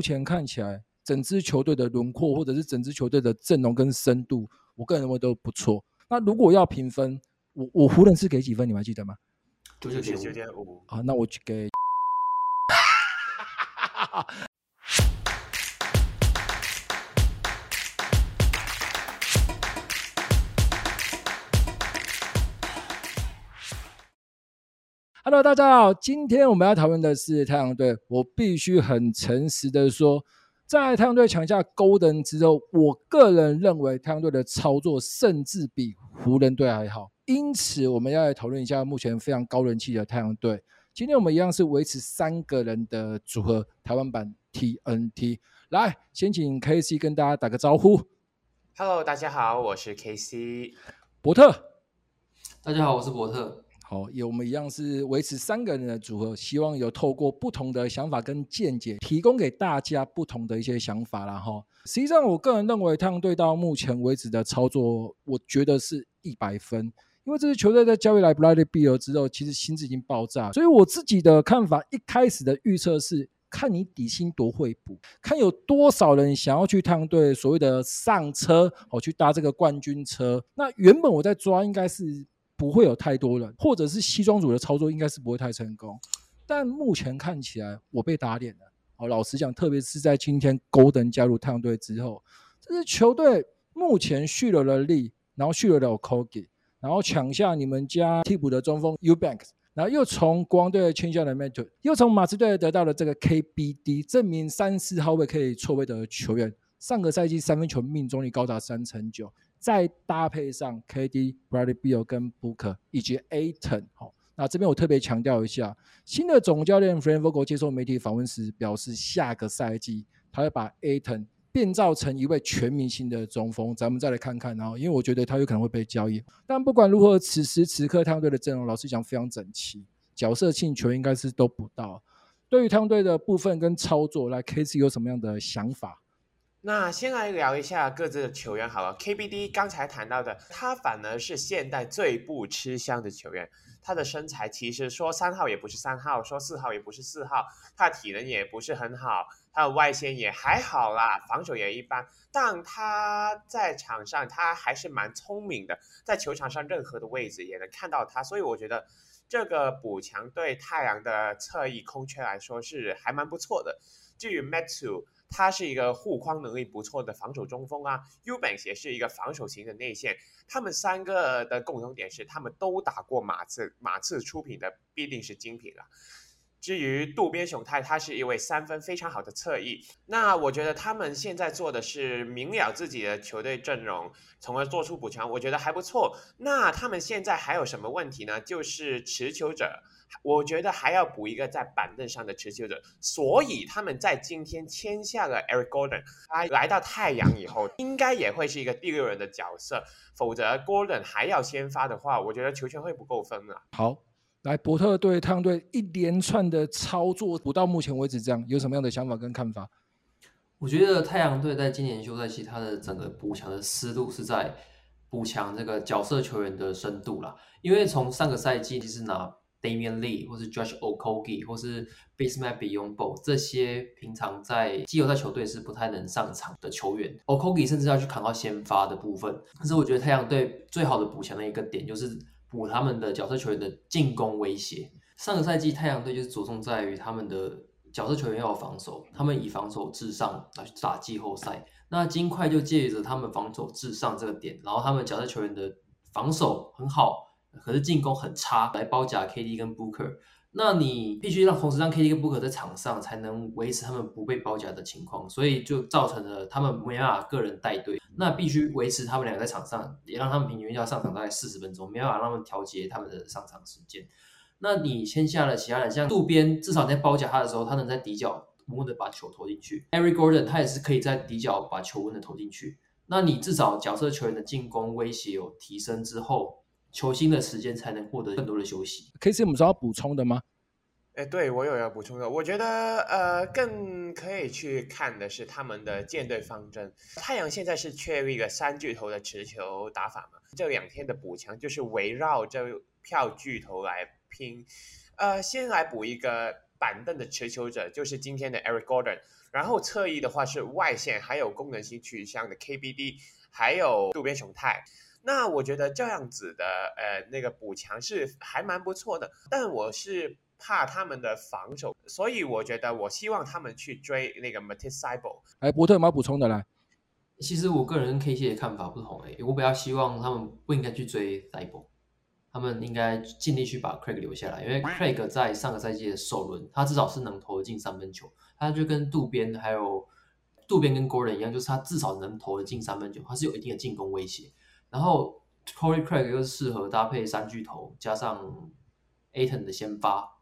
目前看起来，整支球队的轮廓或者是整支球队的阵容跟深度，我个人认为都不错。那如果要评分，我我湖人是给几分？你们还记得吗？九九九点五。啊，那我去给。Hello，大家好，今天我们要讨论的是太阳队。我必须很诚实的说，在太阳队抢下 Golden 之后，我个人认为太阳队的操作甚至比湖人队还好。因此，我们要来讨论一下目前非常高人气的太阳队。今天我们一样是维持三个人的组合，台湾版 TNT。来，先请 KC 跟大家打个招呼。Hello，大家好，我是 KC。伯特，大家好，我是伯特。好，也我们一样是维持三个人的组合，希望有透过不同的想法跟见解，提供给大家不同的一些想法啦哈。实际上，我个人认为太阳队到目前为止的操作，我觉得是一百分，因为这支球队在交易来 Bradley Beal 之后，其实薪资已经爆炸，所以我自己的看法，一开始的预测是看你底薪多会补，看有多少人想要去太阳队所谓的上车，哦，去搭这个冠军车。那原本我在抓应该是。不会有太多人，或者是西装组的操作应该是不会太成功，但目前看起来我被打脸了。哦，老实讲，特别是在今天 Golden 加入太阳队之后，这支球队目前续了了力，然后续了了 Okogie，然后抢下你们家替补的中锋 U Banks，然后又从国王队签下了 Matu，又从马刺队得到了这个 KBD，证明三四号位可以错位的球员，上个赛季三分球命中率高达三成九。再搭配上 KD、Bradley Beal 跟 Booker 以及 Aton 好，那这边我特别强调一下，新的总教练 Frank Vogel 接受媒体访问时表示，下个赛季他会把 Aton 变造成一位全明星的中锋，咱们再来看看，然后因为我觉得他有可能会被交易，但不管如何，此时此刻太阳队的阵容老实讲非常整齐，角色性球应该是都不到。对于太阳队的部分跟操作，来 KC 有什么样的想法？那先来聊一下各自的球员好了。KBD 刚才谈到的，他反而是现代最不吃香的球员。他的身材其实说三号也不是三号，说四号也不是四号，他的体能也不是很好，他的外线也还好啦，防守也一般。但他在场上他还是蛮聪明的，在球场上任何的位置也能看到他，所以我觉得这个补强对太阳的侧翼空缺来说是还蛮不错的。至于 Metu。他是一个护框能力不错的防守中锋啊，Ubank 也是一个防守型的内线。他们三个的共同点是，他们都打过马刺，马刺出品的必定是精品了。至于渡边雄太，他是一位三分非常好的侧翼。那我觉得他们现在做的是明了自己的球队阵容，从而做出补强，我觉得还不错。那他们现在还有什么问题呢？就是持球者。我觉得还要补一个在板凳上的持球者，所以他们在今天签下了 Eric Gordon，他来到太阳以后，应该也会是一个第六人的角色，否则 Gordon 还要先发的话，我觉得球权会不够分了。好，来伯特队太阳队一连串的操作，不到目前为止这样，有什么样的想法跟看法？我觉得太阳队在今年休赛期，他的整个补强的思路是在补强这个角色球员的深度啦，因为从上个赛季其实拿。Damian Lee 或是 Josh Okogie 或是 Bismack Biyombo 这些平常在季后赛球队是不太能上场的球员，Okogie 甚至要去扛到先发的部分。可是我觉得太阳队最好的补强的一个点就是补他们的角色球员的进攻威胁。上个赛季太阳队就是着重在于他们的角色球员要防守，他们以防守至上来去打季后赛。那金块就借着他们防守至上这个点，然后他们角色球员的防守很好。可是进攻很差，来包夹 KD 跟 Booker，那你必须让同时让 KD 跟 Booker 在场上，才能维持他们不被包夹的情况，所以就造成了他们没办法个人带队，那必须维持他们两个在场上，也让他们平均要上场大概四十分钟，没办法让他们调节他们的上场时间。那你签下了其他人，像渡边，至少在包夹他的时候，他能在底角稳稳的把球投进去；Eric Gordon 他也是可以在底角把球稳的投进去。那你至少角色球员的进攻威胁有提升之后。球星的时间才能获得更多的休息。KC，我们是要补充的吗？哎，对，我有要补充的。我觉得，呃，更可以去看的是他们的建队方针。太阳现在是缺一个三巨头的持球打法嘛？这两天的补强就是围绕这票巨头来拼。呃，先来补一个板凳的持球者，就是今天的 Eric Gordon。然后侧翼的话是外线，还有功能性取向的 KBD，还有渡边雄太。那我觉得这样子的呃那个补强是还蛮不错的，但我是怕他们的防守，所以我觉得我希望他们去追那个 Matisse Thybulle。哎，伯特有没有补充的来？其实我个人跟 K C 的看法不同诶，我比较希望他们不应该去追 Thybulle，他们应该尽力去把 Craig 留下来，因为 Craig 在上个赛季的首轮，他至少是能投进三分球，他就跟渡边还有渡边跟 Gordon 一样，就是他至少能投得进三分球，他是有一定的进攻威胁。然后 Torrey Craig 又是适合搭配三巨头加上 Ayton 的先发。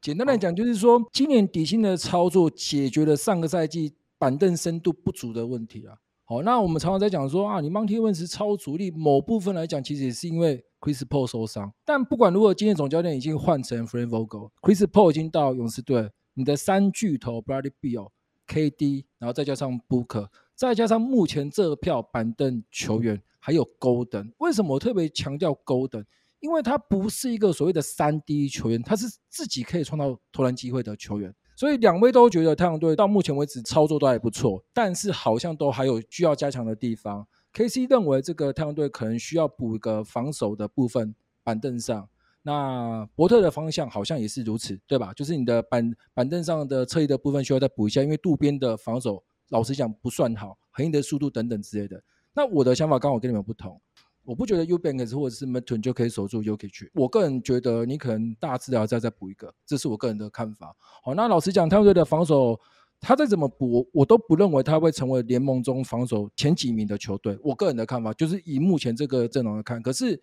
简单来讲，就是说今年底薪的操作解决了上个赛季板凳深度不足的问题啊。好，那我们常常在讲说啊，你 Monty Williams 超主力，某部分来讲其实也是因为 Chris Paul 受伤。但不管如何，今天总教练已经换成 Frank Vogel，Chris Paul 已经到勇士队，你的三巨头 Bradley Beal、KD，然后再加上 Booker，再加上目前这票板凳球员。还有 Golden 为什么我特别强调 Golden？因为他不是一个所谓的三 D 球员，他是自己可以创造投篮机会的球员。所以两位都觉得太阳队到目前为止操作都还不错，但是好像都还有需要加强的地方。KC 认为这个太阳队可能需要补一个防守的部分板凳上。那伯特的方向好像也是如此，对吧？就是你的板板凳上的侧翼的部分需要再补一下，因为渡边的防守老实讲不算好，横移的速度等等之类的。那我的想法刚好跟你们不同，我不觉得 U Banks 或者是 Mathurin 就可以守住 U K 区。我个人觉得你可能大致要再再补一个，这是我个人的看法。好，那老实讲，太阳队的防守，他再怎么补，我都不认为他会成为联盟中防守前几名的球队。我个人的看法就是以目前这个阵容来看，可是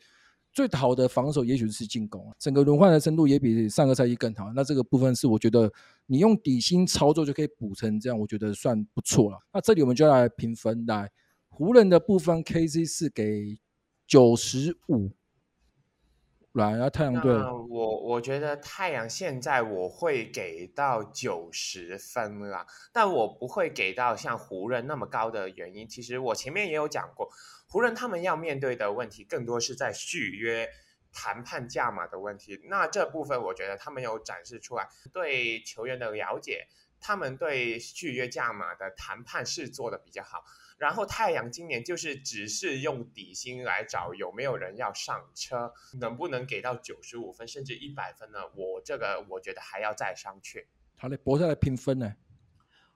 最好的防守也许是进攻，整个轮换的深度也比上个赛季更好。那这个部分是我觉得你用底薪操作就可以补成这样，我觉得算不错了。那这里我们就来评分来。湖人的部分，K Z 是给九十五，来，啊太阳队，我我觉得太阳现在我会给到九十分啦，但我不会给到像湖人那么高的原因，其实我前面也有讲过，湖人他们要面对的问题更多是在续约谈判价码的问题，那这部分我觉得他们有展示出来对球员的了解，他们对续约价码的谈判是做的比较好。然后太阳今年就是只是用底薪来找有没有人要上车，能不能给到九十五分甚至一百分呢？我这个我觉得还要再商榷。好嘞，博下来评分呢？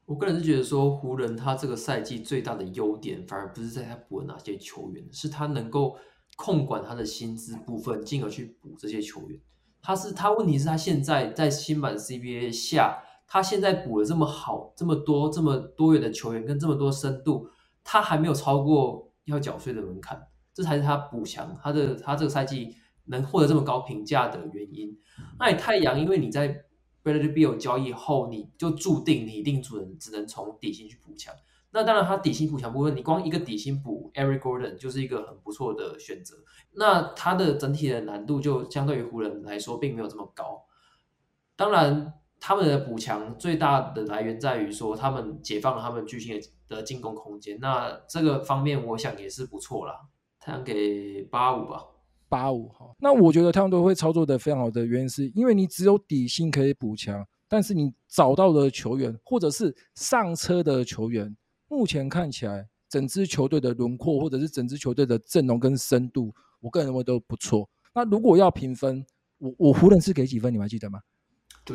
我个人是觉得说湖人他这个赛季最大的优点，反而不是在他补了哪些球员，是他能够控管他的薪资部分，进而去补这些球员。他是他问题是他现在在新版 CBA 下，他现在补了这么好、这么多、这么多元的球员，跟这么多深度。他还没有超过要缴税的门槛，这才是他补强他的他这个赛季能获得这么高评价的原因。那你太阳，因为你在 Bradley Beal 交易后，你就注定你一定只能只能从底薪去补强。那当然，他底薪补强部分，你光一个底薪补 Eric Gordon 就是一个很不错的选择。那他的整体的难度就相对于湖人来说，并没有这么高。当然。他们的补强最大的来源在于说，他们解放了他们巨星的进攻空间。那这个方面，我想也是不错啦。太阳给八五吧，八五哈。那我觉得太阳队会操作的非常好的原因，是因为你只有底薪可以补强，但是你找到的球员或者是上车的球员，目前看起来整支球队的轮廓或者是整支球队的阵容跟深度，我个人认为都不错。那如果要评分，我我湖人是给几分？你们还记得吗？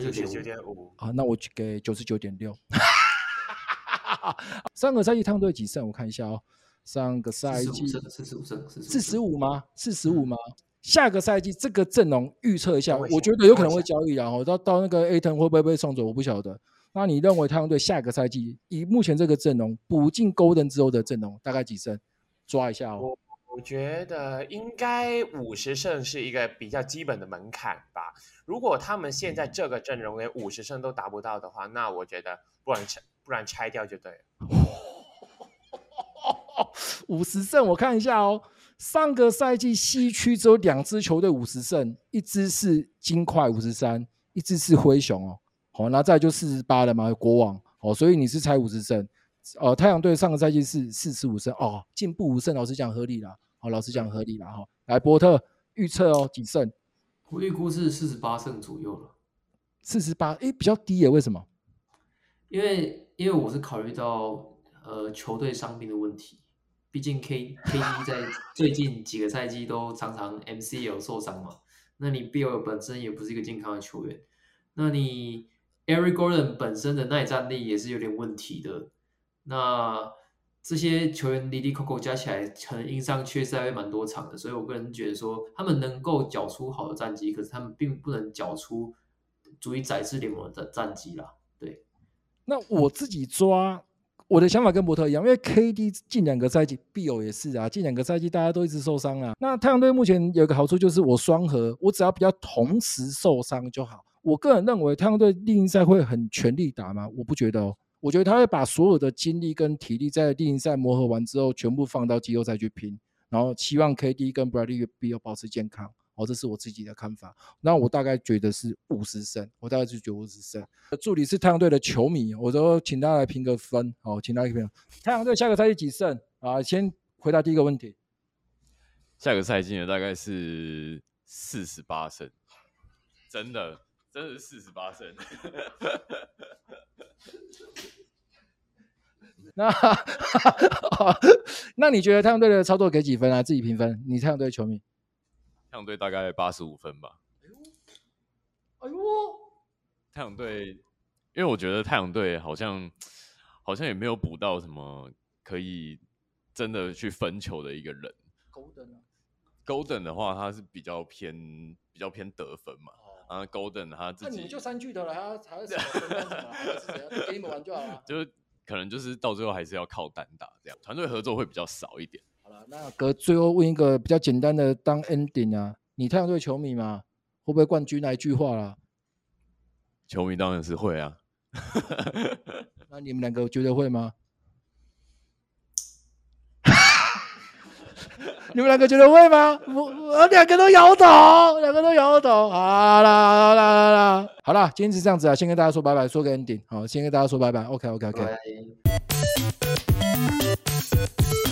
九十九点五啊，那我给九十九点六。上个赛季他们队几胜？我看一下哦。上个赛季四十五胜，四十五吗？四十五吗？下个赛季这个阵容预测一下，我觉得有可能会交易，然后到到那个 Ayton 会不会被送走？我不晓得。那你认为太阳队下个赛季以目前这个阵容补进 Golden 之后的阵容大概几胜？抓一下哦。我觉得应该五十胜是一个比较基本的门槛吧。如果他们现在这个阵容连五十胜都达不到的话，那我觉得不然拆不然拆掉就对了。五十胜，我看一下哦。上个赛季西区只有两支球队五十胜，一支是金块五十三，一支是灰熊哦。好，那再就四十八了嘛，国王。哦，所以你是猜五十胜。呃，太阳队上个赛季是四十五胜哦，进步五胜，老师讲合理啦。好，老师讲合理啦哈。来，波特预测哦，几胜？我预估是四十八胜左右了。四十八，哎，比较低耶，为什么？因为因为我是考虑到呃球队伤病的问题，毕竟 K K D 在 最近几个赛季都常常 MCL 受伤嘛。那你 Bill 本身也不是一个健康的球员，那你 Eric Gordon 本身的耐战力也是有点问题的。那这些球员离离扣扣加起来，可能因伤缺赛会蛮多场的。所以我个人觉得说，他们能够缴出好的战绩，可是他们并不能缴出足以载至联盟的战绩啦。对，那我自己抓我的想法跟伯特一样，因为 KD 近两个赛季，Beal 也是啊，近两个赛季大家都一直受伤啊。那太阳队目前有一个好处就是我双核，我只要比较同时受伤就好。我个人认为太阳队例行赛会很全力打吗？我不觉得哦。我觉得他会把所有的精力跟体力在例行赛磨合完之后，全部放到季后赛去拼，然后期望 KD 跟 Bradley Beal 保持健康。哦，这是我自己的看法。那我大概觉得是五十胜，我大概是觉得五十胜。助理是太阳队的球迷，我都请他来评个分。好，请他来评。太阳队下个赛季几胜？啊，先回答第一个问题。下个赛季呢，大概是四十八胜。真的，真的是四十八胜。那那你觉得太阳队的操作给几分啊？自己评分。你太阳队球迷，太阳队大概八十五分吧。哎呦，哎呦太阳队，因为我觉得太阳队好像好像也没有补到什么可以真的去分球的一个人。Golden 啊，Golden 的话，他是比较偏比较偏得分嘛。啊、oh. Golden 他自己，那你就三巨头了，还要还要什么分什么？给你们玩就好了。就可能就是到最后还是要靠单打这样，团队合作会比较少一点。好了，那哥最后问一个比较简单的当 ending 啊，你太阳队球迷吗？会不会冠军那一句话啦？球迷当然是会啊。那你们两个觉得会吗？你们两个觉得会吗？我我两个都摇头，两个都摇头。好啦好啦好啦，好啦，今天是这样子啊，先跟大家说拜拜，说个 ending。好，先跟大家说拜拜。OK OK OK。Thank you.